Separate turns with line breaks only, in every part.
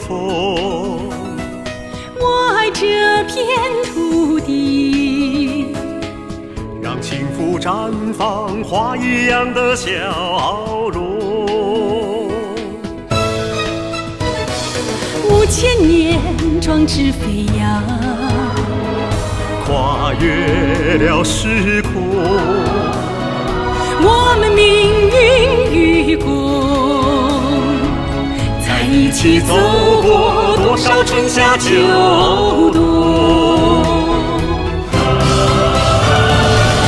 和风。
我爱这片土地，
让幸福绽放花一样的笑容。
五千年壮志飞扬，
跨越了时空。
我们命运与共，在一起走过多少春夏秋冬。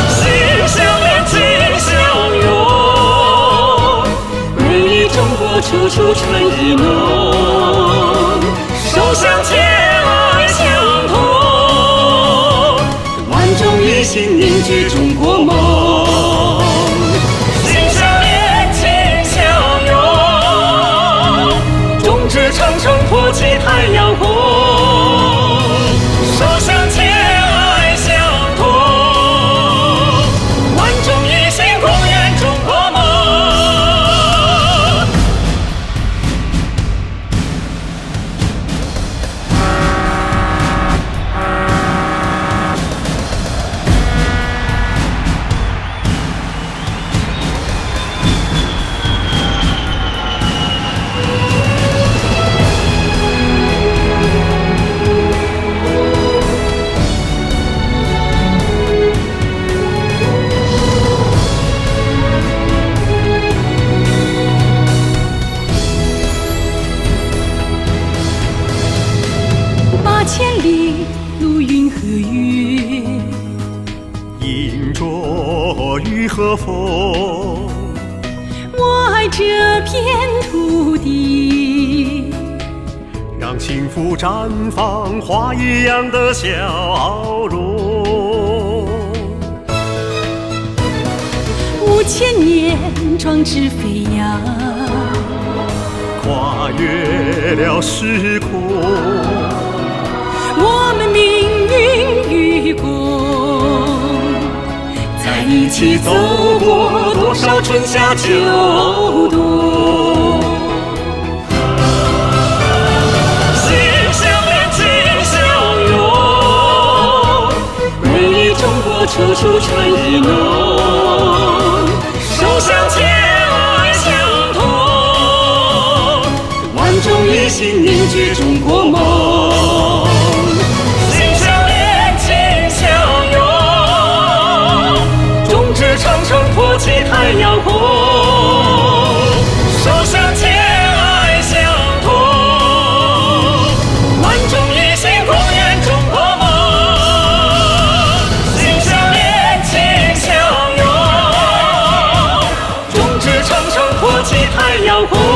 心相连，情相拥，
美丽中国处处春意浓，手相牵，爱相通，万众一心凝聚中长城，托起太阳红。
雨和风。
我爱这片土地，
让幸福绽放花一样的笑容。
五千年壮志飞扬，
跨越了时空，
一起走过多少春夏秋冬。
心相连，情相拥，
美丽中国处处春意浓，手相牵，爱相通，万众一心凝聚中国梦。长城，托起太阳红。
手相牵，爱相通，
万众一心，共圆中国梦。
心相连，心相拥，
众志成城，托起太阳红。